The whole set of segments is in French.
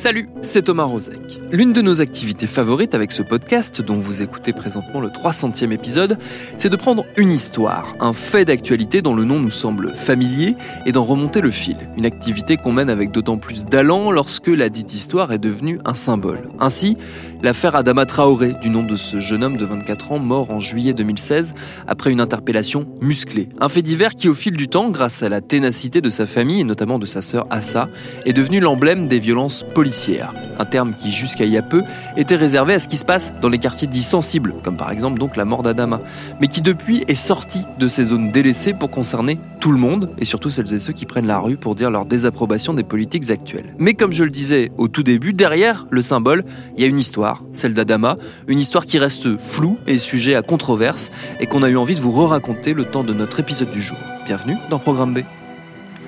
Salut, c'est Thomas Rozek. L'une de nos activités favorites avec ce podcast, dont vous écoutez présentement le 300e épisode, c'est de prendre une histoire, un fait d'actualité dont le nom nous semble familier et d'en remonter le fil. Une activité qu'on mène avec d'autant plus d'allant lorsque la dite histoire est devenue un symbole. Ainsi, l'affaire Adama Traoré, du nom de ce jeune homme de 24 ans mort en juillet 2016 après une interpellation musclée. Un fait divers qui, au fil du temps, grâce à la ténacité de sa famille et notamment de sa sœur Assa, est devenu l'emblème des violences un terme qui jusqu'à il y a peu était réservé à ce qui se passe dans les quartiers dits sensibles, comme par exemple donc la mort d'Adama, mais qui depuis est sorti de ces zones délaissées pour concerner tout le monde, et surtout celles et ceux qui prennent la rue pour dire leur désapprobation des politiques actuelles. Mais comme je le disais au tout début, derrière le symbole, il y a une histoire, celle d'Adama, une histoire qui reste floue et sujet à controverse, et qu'on a eu envie de vous re-raconter le temps de notre épisode du jour. Bienvenue dans Programme B.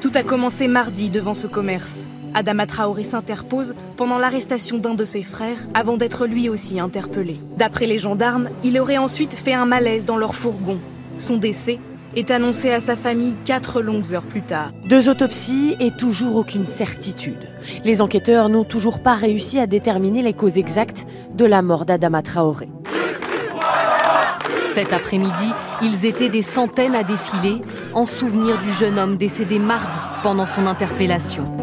Tout a commencé mardi devant ce commerce. Adama Traoré s'interpose pendant l'arrestation d'un de ses frères avant d'être lui aussi interpellé. D'après les gendarmes, il aurait ensuite fait un malaise dans leur fourgon. Son décès est annoncé à sa famille quatre longues heures plus tard. Deux autopsies et toujours aucune certitude. Les enquêteurs n'ont toujours pas réussi à déterminer les causes exactes de la mort d'Adama Traoré. Cet après-midi, ils étaient des centaines à défiler en souvenir du jeune homme décédé mardi pendant son interpellation.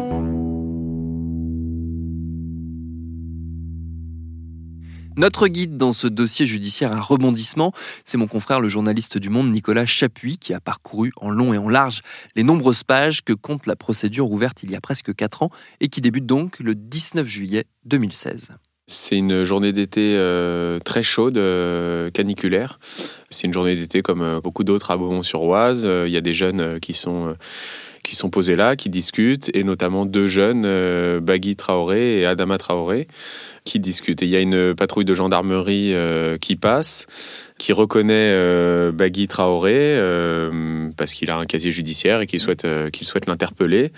Notre guide dans ce dossier judiciaire à rebondissement, c'est mon confrère le journaliste du Monde Nicolas Chapuis qui a parcouru en long et en large les nombreuses pages que compte la procédure ouverte il y a presque 4 ans et qui débute donc le 19 juillet 2016. C'est une journée d'été euh, très chaude, euh, caniculaire. C'est une journée d'été comme euh, beaucoup d'autres à Beaumont-sur-Oise. Il y a des jeunes qui sont qui sont posés là, qui discutent, et notamment deux jeunes, euh, Bagui Traoré et Adama Traoré, qui discutent. Et il y a une patrouille de gendarmerie euh, qui passe, qui reconnaît euh, Bagui Traoré euh, parce qu'il a un casier judiciaire et qu'il souhaite, qu'il souhaite l'interpeller.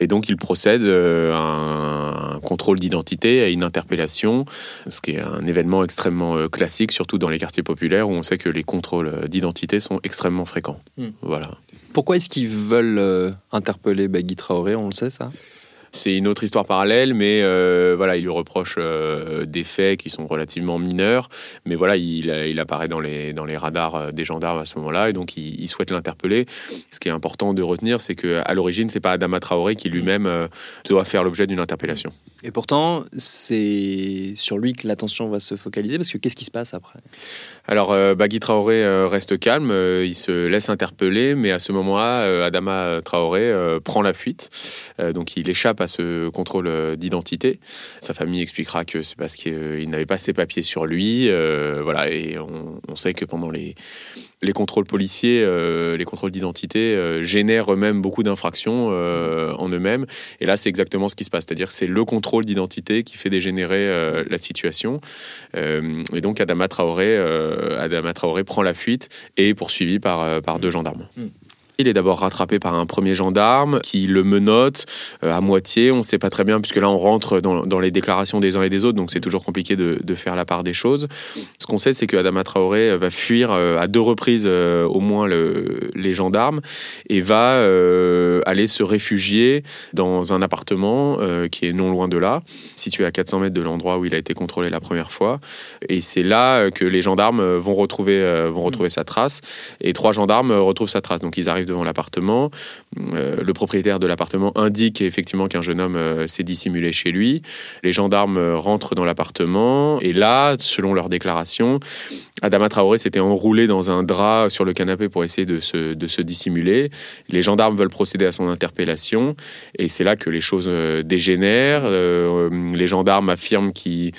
Et donc il procède à un, contrôle d'identité, à une interpellation, ce qui est un événement extrêmement classique, surtout dans les quartiers populaires où on sait que les contrôles d'identité sont extrêmement fréquents. Hmm. Voilà. Pourquoi est-ce qu'ils veulent euh, interpeller Bagui Traoré? On le sait, ça? C'est une autre histoire parallèle, mais euh, voilà, il lui reproche euh, des faits qui sont relativement mineurs, mais voilà, il, apparaît dans les, dans les radars euh, des gendarmes à ce moment-là, et donc il, il souhaite l'interpeller. Ce qui est important de retenir, c'est que à l'origine, c'est pas Adama Traoré qui lui-même doit faire l'objet d'une interpellation. Et pourtant, c'est sur lui que l'attention va se focaliser, parce que qu'est-ce qui se passe après? Alors, euh, Bagui Traoré euh, reste calme, euh, il se laisse interpeller, mais à ce moment-là, Adama Traoré prend la fuite, donc il échappe à ce contrôle d'identité. Sa famille expliquera que c'est parce qu'il n'avait pas ses papiers sur lui, voilà, et on, on sait que pendant les les contrôles policiers, euh, les contrôles d'identité euh, génèrent eux-mêmes beaucoup d'infractions euh, en eux-mêmes. Et là, c'est exactement ce qui se passe. C'est-à-dire que c'est le contrôle d'identité qui fait dégénérer la situation. Et donc, Adama Traoré, Adama Traoré prend la fuite et est poursuivi par, par deux gendarmes. Il est d'abord rattrapé par un premier gendarme qui le menotte à moitié. On ne sait pas très bien, puisque là, on rentre dans, les déclarations des uns et des autres, donc c'est toujours compliqué de, faire la part des choses. Ce qu'on sait, c'est que Adama Traoré va fuir à deux reprises au moins les gendarmes et va aller se réfugier dans un appartement qui est non loin de là, situé à 400 mètres de l'endroit où il a été contrôlé la première fois. Et c'est là que les gendarmes vont retrouver, vont retrouver sa trace. Et trois gendarmes retrouvent sa trace. Donc ils arrivent devant l'appartement. Euh, le propriétaire de l'appartement indique effectivement qu'un jeune homme euh, s'est dissimulé chez lui. Les gendarmes euh, rentrent dans l'appartement. Et là, selon leur déclaration, Adama Traoré s'était enroulé dans un drap sur le canapé pour essayer de se, de se dissimuler. Les gendarmes veulent procéder à son interpellation. Et c'est là que les choses dégénèrent. les gendarmes affirment qu'ils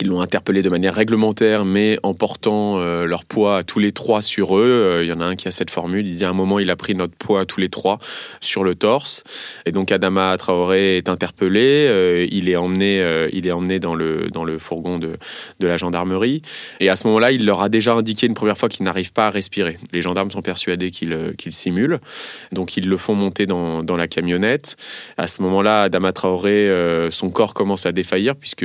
qu'ils l'ont interpellé de manière réglementaire, mais en portant euh, leur poids tous les trois sur eux. Euh, il y en a un qui a cette formule. Il dit à un moment, il a pris notre poids tous les trois sur le torse. Et donc Adama Traoré est interpellé. Euh, il est emmené, il est emmené dans le dans le fourgon de de la gendarmerie. Et à ce moment-là, il leur a déjà indiqué une première fois qu'il n'arrive pas à respirer. Les gendarmes sont persuadés qu'il qu'il simule. Donc ils le font monter dans dans la camionnette. À ce moment-là, Adama Traoré, son corps commence à défaillir puisque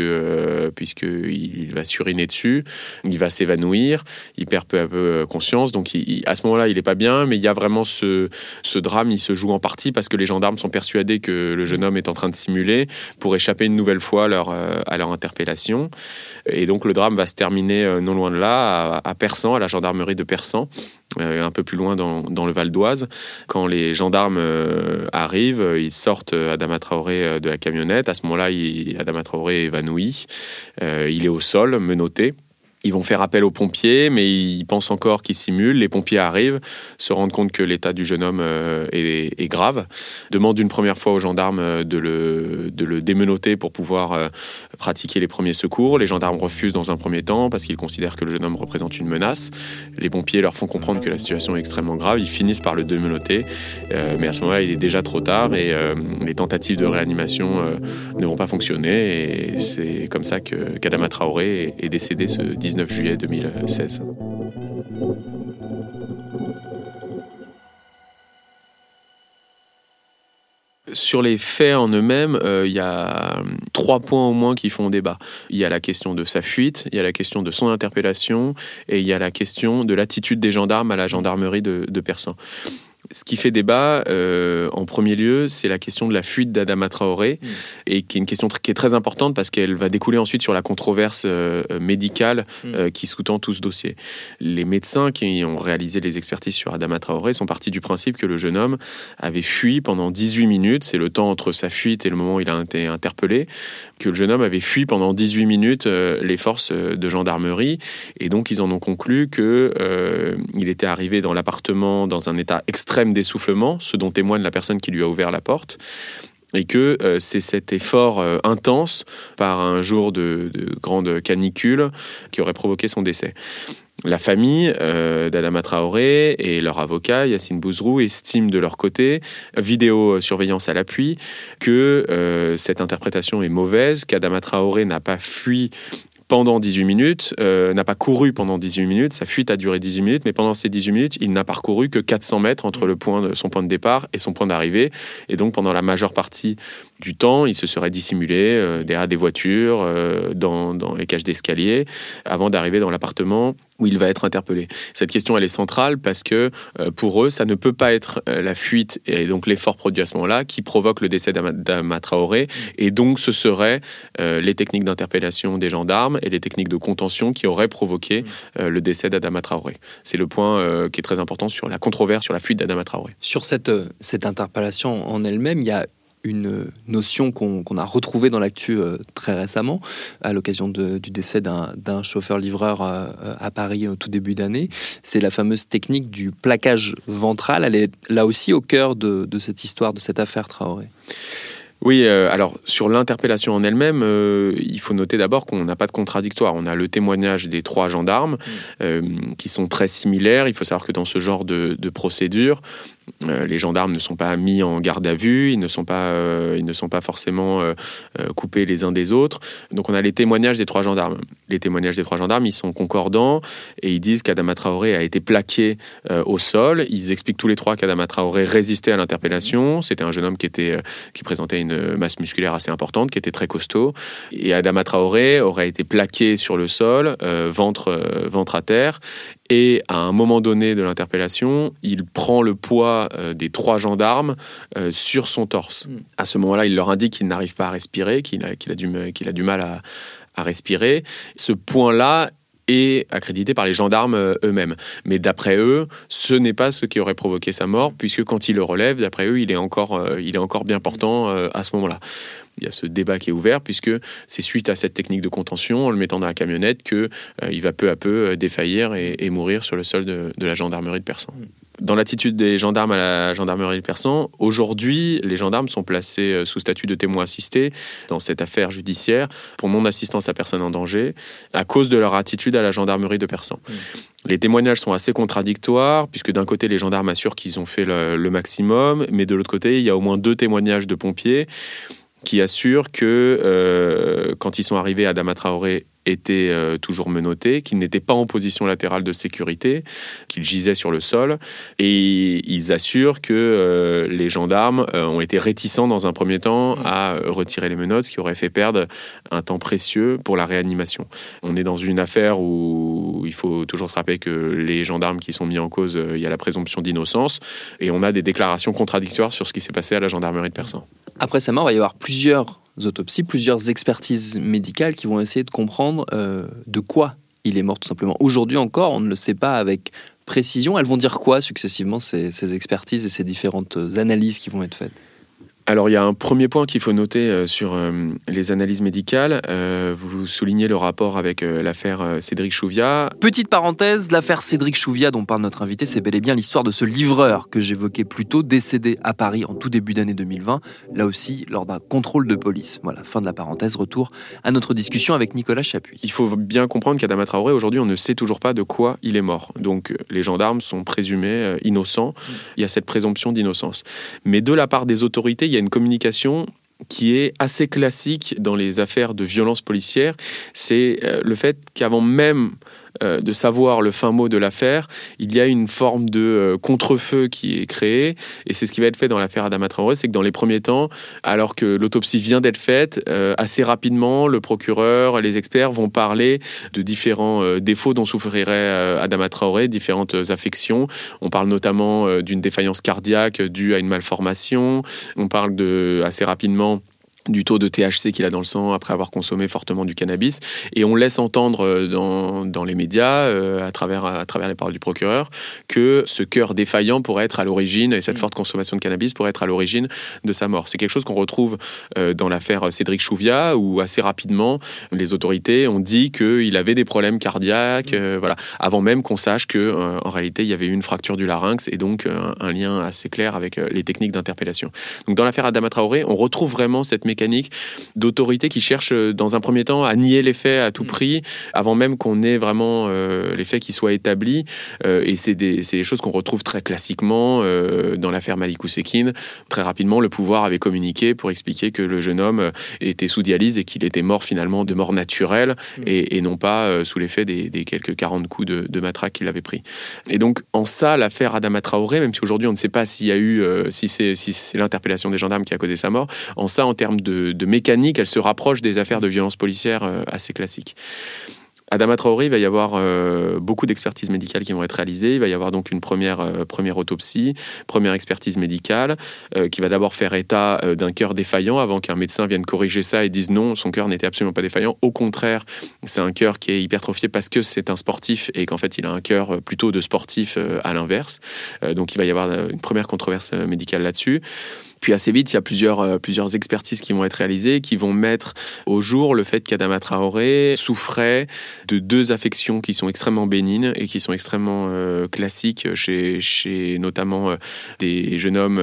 puisque il va suriner dessus, il va s'évanouir, il perd peu à peu euh, conscience. Donc à ce moment-là, il n'est pas bien, mais il y a vraiment ce, drame, il se joue en partie parce que les gendarmes sont persuadés que le jeune homme est en train de simuler pour échapper une nouvelle fois à leur, euh, à interpellation. Et donc le drame va se terminer euh, non loin de là, à, Persan, à la gendarmerie de Persan. Un peu plus loin dans, le Val d'Oise. Quand les gendarmes arrivent, ils sortent Adama Traoré de la camionnette. À ce moment-là, Adama Traoré est évanoui. Euh, il est au sol, menotté. Ils vont faire appel aux pompiers, mais ils pensent encore qu'ils simulent. Les pompiers arrivent, se rendent compte que l'état du jeune homme euh, est, grave, demandent une première fois aux gendarmes euh, de le, de démenoter pour pouvoir euh, pratiquer les premiers secours. Les gendarmes refusent dans un premier temps parce qu'ils considèrent que le jeune homme représente une menace. Les pompiers leur font comprendre que la situation est extrêmement grave. Ils finissent par le démenoter, mais à ce moment-là, il est déjà trop tard et les tentatives de réanimation ne vont pas fonctionner. Et c'est comme ça que Kadama Traoré est décédé ce 19 19 juillet 2016. Sur les faits en eux-mêmes, euh, il y a trois points au moins qui font débat. Il y a la question de sa fuite, il y a la question de son interpellation et il y a la question de l'attitude des gendarmes à la gendarmerie de, de. Ce qui fait débat, euh, en premier lieu, c'est la question de la fuite d'Adama Traoré, mm. et qui est une question qui est très importante parce qu'elle va découler ensuite sur la controverse euh, médicale mm. euh, qui sous-tend tout ce dossier. Les médecins qui ont réalisé les expertises sur Adama Traoré sont partis du principe que le jeune homme avait fui pendant 18 minutes, c'est le temps entre sa fuite et le moment où il a été interpellé, que le jeune homme avait fui pendant 18 minutes les forces de gendarmerie, et donc ils en ont conclu que il était arrivé dans l'appartement dans un état extrêmement d'essoufflement, ce dont témoigne la personne qui lui a ouvert la porte et que euh, c'est cet effort euh, intense par un jour de, grande canicule qui aurait provoqué son décès. La famille euh, d'Adama Traoré et leur avocat, Yassine Bouzrou, estiment de leur côté, vidéosurveillance à l'appui, que cette interprétation est mauvaise, qu'Adama Traoré n'a pas fui pendant 18 minutes, euh, n'a pas couru pendant 18 minutes, sa fuite a duré 18 minutes, mais pendant ces 18 minutes, il n'a parcouru que 400 mètres entre son point de départ et son point d'arrivée. Et donc, pendant la majeure partie du temps, il se serait dissimulé euh, derrière des voitures, euh, dans, les cages d'escalier, avant d'arriver dans l'appartement où il va être interpellé. Cette question, elle est centrale parce que pour eux, ça ne peut pas être la fuite et donc l'effort produit à ce moment-là qui provoque le décès d'Ama Traoré. Et donc, ce seraient les techniques d'interpellation des gendarmes et les techniques de contention qui auraient provoqué euh, le décès d'Adama Traoré. C'est le point euh, qui est très important sur la controverse sur la fuite d'Adama Traoré. Sur cette, euh, cette interpellation en elle-même, il y a une notion qu'on a retrouvée dans l'actu très récemment, à l'occasion du décès d'un chauffeur-livreur à Paris au tout début d'année. C'est la fameuse technique du plaquage ventral. Elle est là aussi au cœur de, de cette histoire, de cette affaire Traoré. Oui, euh, alors sur l'interpellation en elle-même, euh, il faut noter d'abord qu'on n'a pas de contradictoire. On a le témoignage des trois gendarmes mm. euh, qui sont très similaires. Il faut savoir que dans ce genre de, procédure, Euh, les gendarmes ne sont pas mis en garde à vue, ils ne sont pas, euh, ils ne sont pas forcément euh, coupés les uns des autres. Donc on a les témoignages des trois gendarmes. Les témoignages des trois gendarmes, ils sont concordants et ils disent qu'Adama Traoré a été plaqué au sol. Ils expliquent tous les trois qu'Adama Traoré résistait à l'interpellation. C'était un jeune homme qui, était, qui présentait une masse musculaire assez importante, qui était très costaud. Et Adama Traoré aurait été plaqué sur le sol, ventre, ventre à terre. Et à un moment donné de l'interpellation, il prend le poids euh, des trois gendarmes euh, sur son torse. Mm. À ce moment-là, il leur indique qu'il n'arrive pas à respirer, qu'il a, a, du, a du mal à, à respirer. Ce point-là est accrédité par les gendarmes euh, eux-mêmes. Mais d'après eux, ce n'est pas ce qui aurait provoqué sa mort, puisque quand il le relève, d'après eux, il est encore, il est encore bien portant à ce moment-là il y a ce débat qui est ouvert, puisque c'est suite à cette technique de contention, en le mettant dans la camionnette, qu'il euh, va peu à peu euh, défaillir et, mourir sur le sol de, la gendarmerie de Persan. Dans l'attitude des gendarmes à la gendarmerie de Persan, aujourd'hui, les gendarmes sont placés euh, sous statut de témoin assisté dans cette affaire judiciaire pour non-assistance à personne en danger, à cause de leur attitude à la gendarmerie de Persan. Mmh. Les témoignages sont assez contradictoires, puisque d'un côté, les gendarmes assurent qu'ils ont fait le, le maximum, mais de l'autre côté, il y a au moins deux témoignages de pompiers qui assure que euh, quand ils sont arrivés, Adama Traoré était euh, toujours menotté, qu'il n'était pas en position latérale de sécurité, qu'il gisait sur le sol. Et ils assurent que euh, les gendarmes ont été réticents dans un premier temps à retirer les menottes, ce qui aurait fait perdre un temps précieux pour la réanimation. On est dans une affaire où il faut toujours se rappeler que les gendarmes qui sont mis en cause, il y a la présomption d'innocence, et on a des déclarations contradictoires sur ce qui s'est passé à la gendarmerie de Persan. Après sa mort, il va y avoir plusieurs autopsies, plusieurs expertises médicales qui vont essayer de comprendre euh, de quoi il est mort tout simplement. Aujourd'hui encore, on ne le sait pas avec précision. Elles vont dire quoi successivement, ces expertises et ces différentes analyses qui vont être faites? Alors il y a un premier point qu'il faut noter euh, sur euh, les analyses médicales. Euh, vous soulignez le rapport avec l'affaire Cédric Chouviat. Petite parenthèse, l'affaire Cédric Chouviat dont parle notre invité, c'est bel et bien l'histoire de ce livreur que j'évoquais plus tôt, décédé à Paris en tout début d'année 2020, là aussi lors d'un contrôle de police. Voilà, fin de la parenthèse, retour à notre discussion avec Nicolas Chapuis. Il faut bien comprendre qu'Adama Traoré, aujourd'hui, on ne sait toujours pas de quoi il est mort. Donc les gendarmes sont présumés innocents. Il y a cette présomption d'innocence. Mais de la part des autorités, y a une communication qui est assez classique dans les affaires de violence policière, c'est euh, le fait qu'avant même euh, de savoir le fin mot de l'affaire, il y a une forme de euh, contre-feu qui est créé. Et c'est ce qui va être fait dans l'affaire Adama Traoré, c'est que dans les premiers temps, alors que l'autopsie vient d'être faite, assez rapidement, le procureur, les experts vont parler de différents défauts dont souffrirait Adama Traoré, différentes affections. On parle notamment d'une défaillance cardiaque due à une malformation. On parle de, assez rapidement du taux de THC qu'il a dans le sang après avoir consommé fortement du cannabis. Et on laisse entendre euh, dans, dans les médias, euh, à, travers, à travers les paroles du procureur, que ce cœur défaillant pourrait être à l'origine, et cette mm. forte consommation de cannabis pourrait être à l'origine de sa mort. C'est quelque chose qu'on retrouve euh, dans l'affaire Cédric Chouviat, où assez rapidement, les autorités ont dit qu'il avait des problèmes cardiaques, mm. voilà, avant même qu'on sache que en réalité, il y avait eu une fracture du larynx, et donc un, lien assez clair avec les techniques d'interpellation. Donc dans l'affaire Adama Traoré, on retrouve vraiment cette mécanique mécanique d'autorité qui cherche euh, dans un premier temps à nier les faits à tout mm. prix avant même qu'on ait vraiment euh, les faits qui soient établis. Euh, et c'est des, des, choses qu'on retrouve très classiquement dans l'affaire Malikou Sekine. Très rapidement, le pouvoir avait communiqué pour expliquer que le jeune homme était sous dialyse et qu'il était mort finalement de mort naturelle mm. et, non pas sous l'effet des, des, quelques 40 coups de, de matraque qu'il avait pris. Et donc, en ça, l'affaire Adama Traoré, même si aujourd'hui on ne sait pas s'il y a eu, si c'est si l'interpellation des gendarmes qui a causé sa mort, en ça, en termes de, mécanique, elle se rapproche des affaires de violence policière euh, assez classiques. Adama Traoré, il va y avoir euh, beaucoup d'expertises médicales qui vont être réalisées. Il va y avoir donc une première, euh, première autopsie, première expertise médicale, qui va d'abord faire état d'un cœur défaillant avant qu'un médecin vienne corriger ça et dise non, son cœur n'était absolument pas défaillant. Au contraire, c'est un cœur qui est hypertrophié parce que c'est un sportif et qu'en fait il a un cœur plutôt de sportif à l'inverse. donc il va y avoir une première controverse médicale là-dessus. Puis assez vite, il y a plusieurs, euh, plusieurs expertises qui vont être réalisées, qui vont mettre au jour le fait qu'Adama Traoré souffrait de deux affections qui sont extrêmement bénignes et qui sont extrêmement euh, classiques chez, chez notamment euh, des jeunes hommes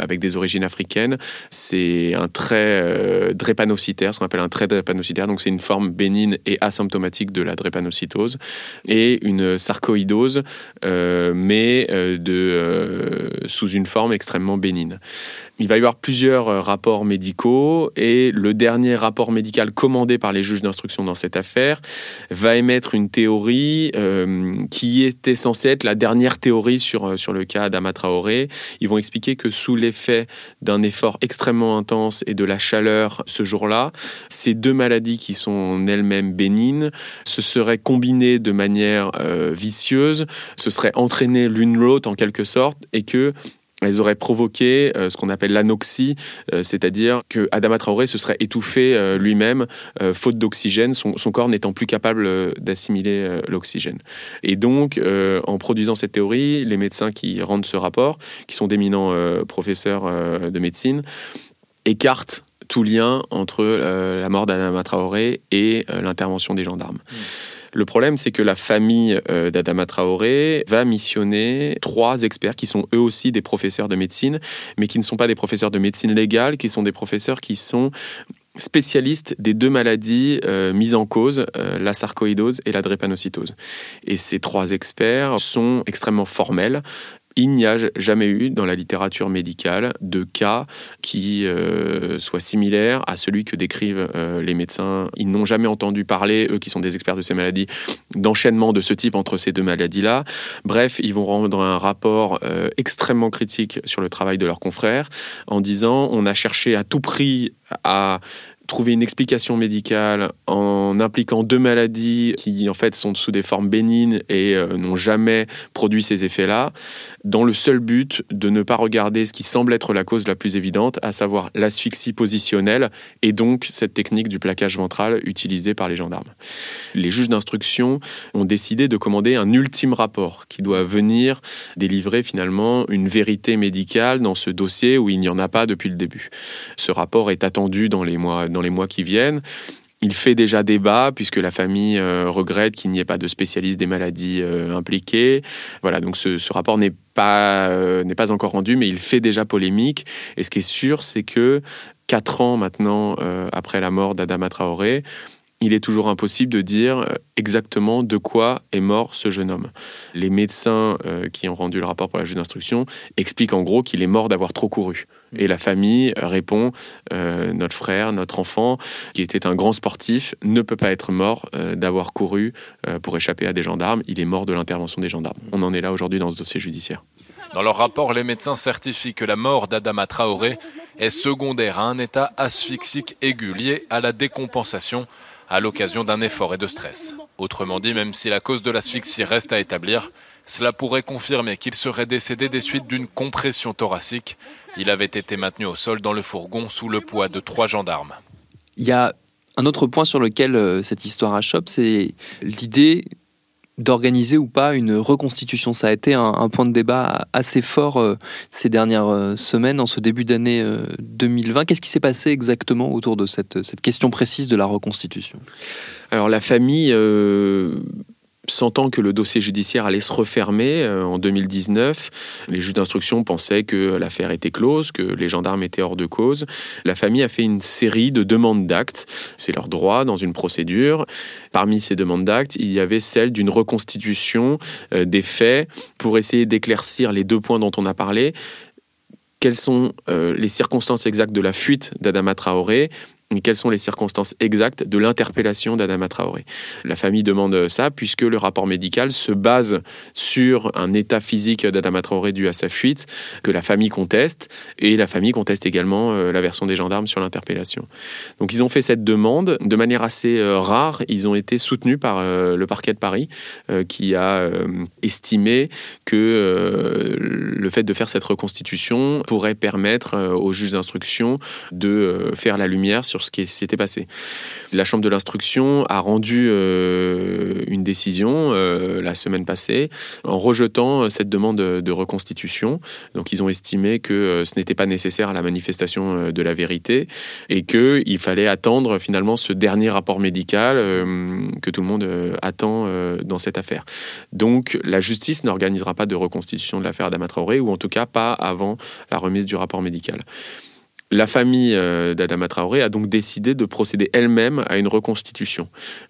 avec des origines africaines. C'est un trait drépanocytaire, ce qu'on appelle un trait drépanocytaire, donc c'est une forme bénigne et asymptomatique de la drépanocytose, et une sarcoïdose, mais de, sous une forme extrêmement bénigne. Il va y avoir plusieurs euh, rapports médicaux et le dernier rapport médical commandé par les juges d'instruction dans cette affaire va émettre une théorie euh, qui était censée être la dernière théorie sur, euh, sur le cas d'Ama Traoré. Ils vont expliquer que sous l'effet d'un effort extrêmement intense et de la chaleur ce jour-là, ces deux maladies qui sont en elles-mêmes bénignes se seraient combinées de manière vicieuse, se seraient entraînées l'une l'autre en quelque sorte et que elles auraient provoqué euh, ce qu'on appelle l'anoxie, euh, c'est-à-dire que Adama Traoré se serait étouffé euh, lui-même, faute d'oxygène, son, corps n'étant plus capable d'assimiler l'oxygène. Et donc, en produisant cette théorie, les médecins qui rendent ce rapport, qui sont d'éminents professeurs de médecine, écartent tout lien entre la mort d'Adama Traoré et l'intervention des gendarmes. Mmh. Le problème, c'est que la famille euh, d'Adama Traoré va missionner trois experts qui sont eux aussi des professeurs de médecine, mais qui ne sont pas des professeurs de médecine légale, qui sont des professeurs qui sont spécialistes des deux maladies euh, mises en cause, euh, la sarcoïdose et la drépanocytose. Et ces trois experts sont extrêmement formels il n'y a jamais eu dans la littérature médicale de cas qui euh, soit similaire à celui que décrivent euh, les médecins. Ils n'ont jamais entendu parler, eux qui sont des experts de ces maladies, d'enchaînement de ce type entre ces deux maladies-là. Bref, ils vont rendre un rapport euh, extrêmement critique sur le travail de leurs confrères en disant on a cherché à tout prix à trouver une explication médicale en impliquant deux maladies qui en fait sont sous des formes bénignes et euh, n'ont jamais produit ces effets-là, dans le seul but de ne pas regarder ce qui semble être la cause la plus évidente, à savoir l'asphyxie positionnelle et donc cette technique du plaquage ventral utilisée par les gendarmes. Les juges d'instruction ont décidé de commander un ultime rapport qui doit venir délivrer finalement une vérité médicale dans ce dossier où il n'y en a pas depuis le début. Ce rapport est attendu dans les mois dans les mois qui viennent. Il fait déjà débat puisque la famille euh, regrette qu'il n'y ait pas de spécialiste des maladies euh, impliquées. Voilà, donc ce, rapport n'est pas euh, n'est pas encore rendu, mais il fait déjà polémique. Et ce qui est sûr, c'est que quatre ans maintenant après la mort d'Adama Traoré, il est toujours impossible de dire exactement de quoi est mort ce jeune homme. Les médecins qui ont rendu le rapport pour la juge d'instruction expliquent en gros qu'il est mort d'avoir trop couru. Et la famille répond, euh, notre frère, notre enfant, qui était un grand sportif, ne peut pas être mort euh, d'avoir couru euh, pour échapper à des gendarmes. Il est mort de l'intervention des gendarmes. On en est là aujourd'hui dans ce dossier judiciaire. Dans leur rapport, les médecins certifient que la mort d'Adama Traoré est secondaire à un état asphyxique aigu lié à la décompensation à l'occasion d'un effort et de stress. Autrement dit, même si la cause de l'asphyxie reste à établir, cela pourrait confirmer qu'il serait décédé des suites d'une compression thoracique. Il avait été maintenu au sol dans le fourgon sous le poids de trois gendarmes. Il y a un autre point sur lequel euh, cette histoire achoppe, c'est l'idée d'organiser ou pas une reconstitution. Ça a été un, point de débat assez fort euh, ces dernières euh, semaines, en ce début d'année 2020. Qu'est-ce qui s'est passé exactement autour de cette, cette question précise de la reconstitution? Alors la famille sentant que le dossier judiciaire allait se refermer euh, en 2019, les juges d'instruction pensaient que l'affaire était close, que les gendarmes étaient hors de cause. La famille a fait une série de demandes d'actes. C'est leur droit dans une procédure. Parmi ces demandes d'actes, il y avait celle d'une reconstitution euh, des faits pour essayer d'éclaircir les deux points dont on a parlé quelles sont euh, les circonstances exactes de la fuite d'Adama Traoré? Quelles sont les circonstances exactes de l'interpellation d'Adama Traoré? La famille demande ça puisque le rapport médical se base sur un état physique d'Adama Traoré dû à sa fuite que la famille conteste et la famille conteste également euh, la version des gendarmes sur l'interpellation. Donc ils ont fait cette demande de manière assez euh, rare. Ils ont été soutenus par euh, le parquet de Paris qui a estimé que le fait de faire cette reconstitution pourrait permettre aux juges d'instruction de faire la lumière sur sur ce qui s'était passé. La Chambre de l'instruction a rendu une décision la semaine passée en rejetant cette demande de reconstitution. Donc ils ont estimé que ce n'était pas nécessaire à la manifestation de la vérité et qu'il fallait attendre finalement ce dernier rapport médical que tout le monde attend dans cette affaire. Donc la justice n'organisera pas de reconstitution de l'affaire Adama Traoré, ou en tout cas pas avant la remise du rapport médical. La famille euh, d'Adama Traoré a donc décidé de procéder elle-même à une reconstitution.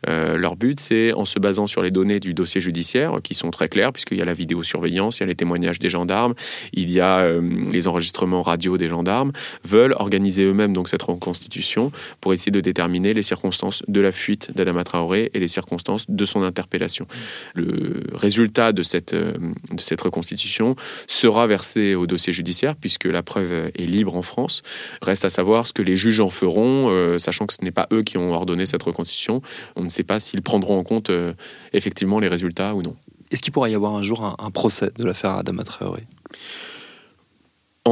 Euh, leur but, c'est en se basant sur les données du dossier judiciaire, qui sont très claires, puisqu'il y a la vidéosurveillance, il y a les témoignages des gendarmes, il y a euh, les enregistrements radio des gendarmes, veulent organiser eux-mêmes donc cette reconstitution pour essayer de déterminer les circonstances de la fuite d'Adama Traoré et les circonstances de son interpellation. Le résultat de cette, de cette reconstitution sera versé au dossier judiciaire, puisque la preuve est libre en France. Reste à savoir ce que les juges en feront, euh, sachant que ce n'est pas eux qui ont ordonné cette reconstitution. On ne sait pas s'ils prendront en compte euh, effectivement les résultats ou non. Est-ce qu'il pourrait y avoir un jour un, un procès de l'affaire Adama Traoré?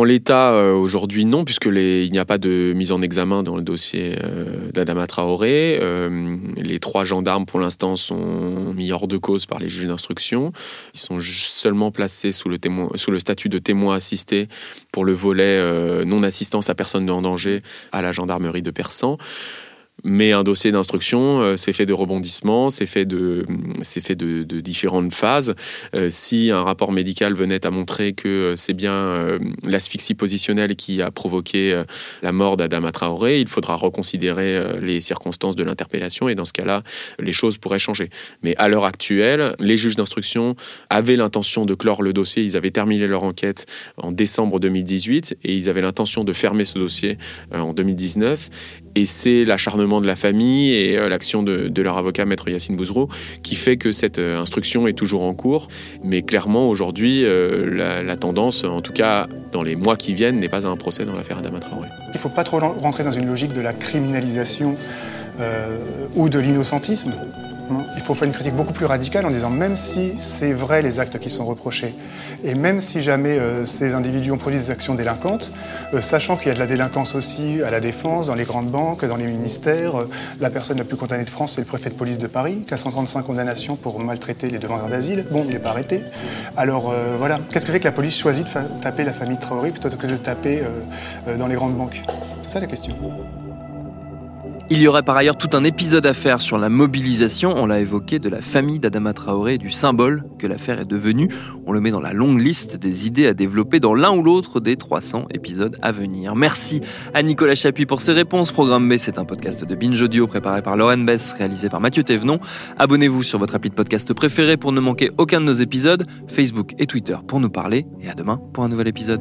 En l'état, euh, aujourd'hui, non, puisque il n'y a pas de mise en examen dans le dossier euh, d'Adama Traoré. Euh, les trois gendarmes, pour l'instant, sont mis hors de cause par les juges d'instruction. Ils sont seulement placés sous le, sous statut de témoin assisté pour le volet non-assistance à personne en danger à la gendarmerie de Persan. Mais un dossier d'instruction, euh, c'est fait de rebondissements, c'est fait de, différentes phases. Euh, si un rapport médical venait à montrer que euh, c'est bien l'asphyxie positionnelle qui a provoqué la mort d'Adama Traoré, il faudra reconsidérer les circonstances de l'interpellation et dans ce cas-là, les choses pourraient changer. Mais à l'heure actuelle, les juges d'instruction avaient l'intention de clore le dossier. Ils avaient terminé leur enquête en décembre 2018 et ils avaient l'intention de fermer ce dossier en 2019. Et c'est l'acharnement de la famille et euh, l'action de, leur avocat, maître Yacine Bouzrou, qui fait que cette euh, instruction est toujours en cours. Mais clairement, aujourd'hui, euh, la, tendance, en tout cas dans les mois qui viennent, n'est pas à un procès dans l'affaire Adama Traoré. Il ne faut pas trop rentrer dans une logique de la criminalisation ou de l'innocentisme. Il faut faire une critique beaucoup plus radicale en disant même si c'est vrai les actes qui sont reprochés, et même si jamais euh, ces individus ont produit des actions délinquantes, euh, sachant qu'il y a de la délinquance aussi à la défense, dans les grandes banques, dans les ministères, euh, la personne la plus condamnée de France, c'est le préfet de police de Paris, qui a 135 condamnations pour maltraiter les demandeurs d'asile. Bon, il n'est pas arrêté. Alors voilà, qu'est-ce que fait que la police choisit de taper la famille Traoré plutôt que de taper dans les grandes banques? C'est ça la question. Il y aurait par ailleurs tout un épisode à faire sur la mobilisation, on l'a évoqué, de la famille d'Adama Traoré et du symbole que l'affaire est devenue. On le met dans la longue liste des idées à développer dans l'un ou l'autre des 300 épisodes à venir. Merci à Nicolas Chapuis pour ses réponses. Programme B, c'est un podcast de Binge Audio préparé par Lauren Bess, réalisé par Mathieu Thévenon. Abonnez-vous sur votre appli de podcast préféré pour ne manquer aucun de nos épisodes, Facebook et Twitter pour nous parler, et à demain pour un nouvel épisode.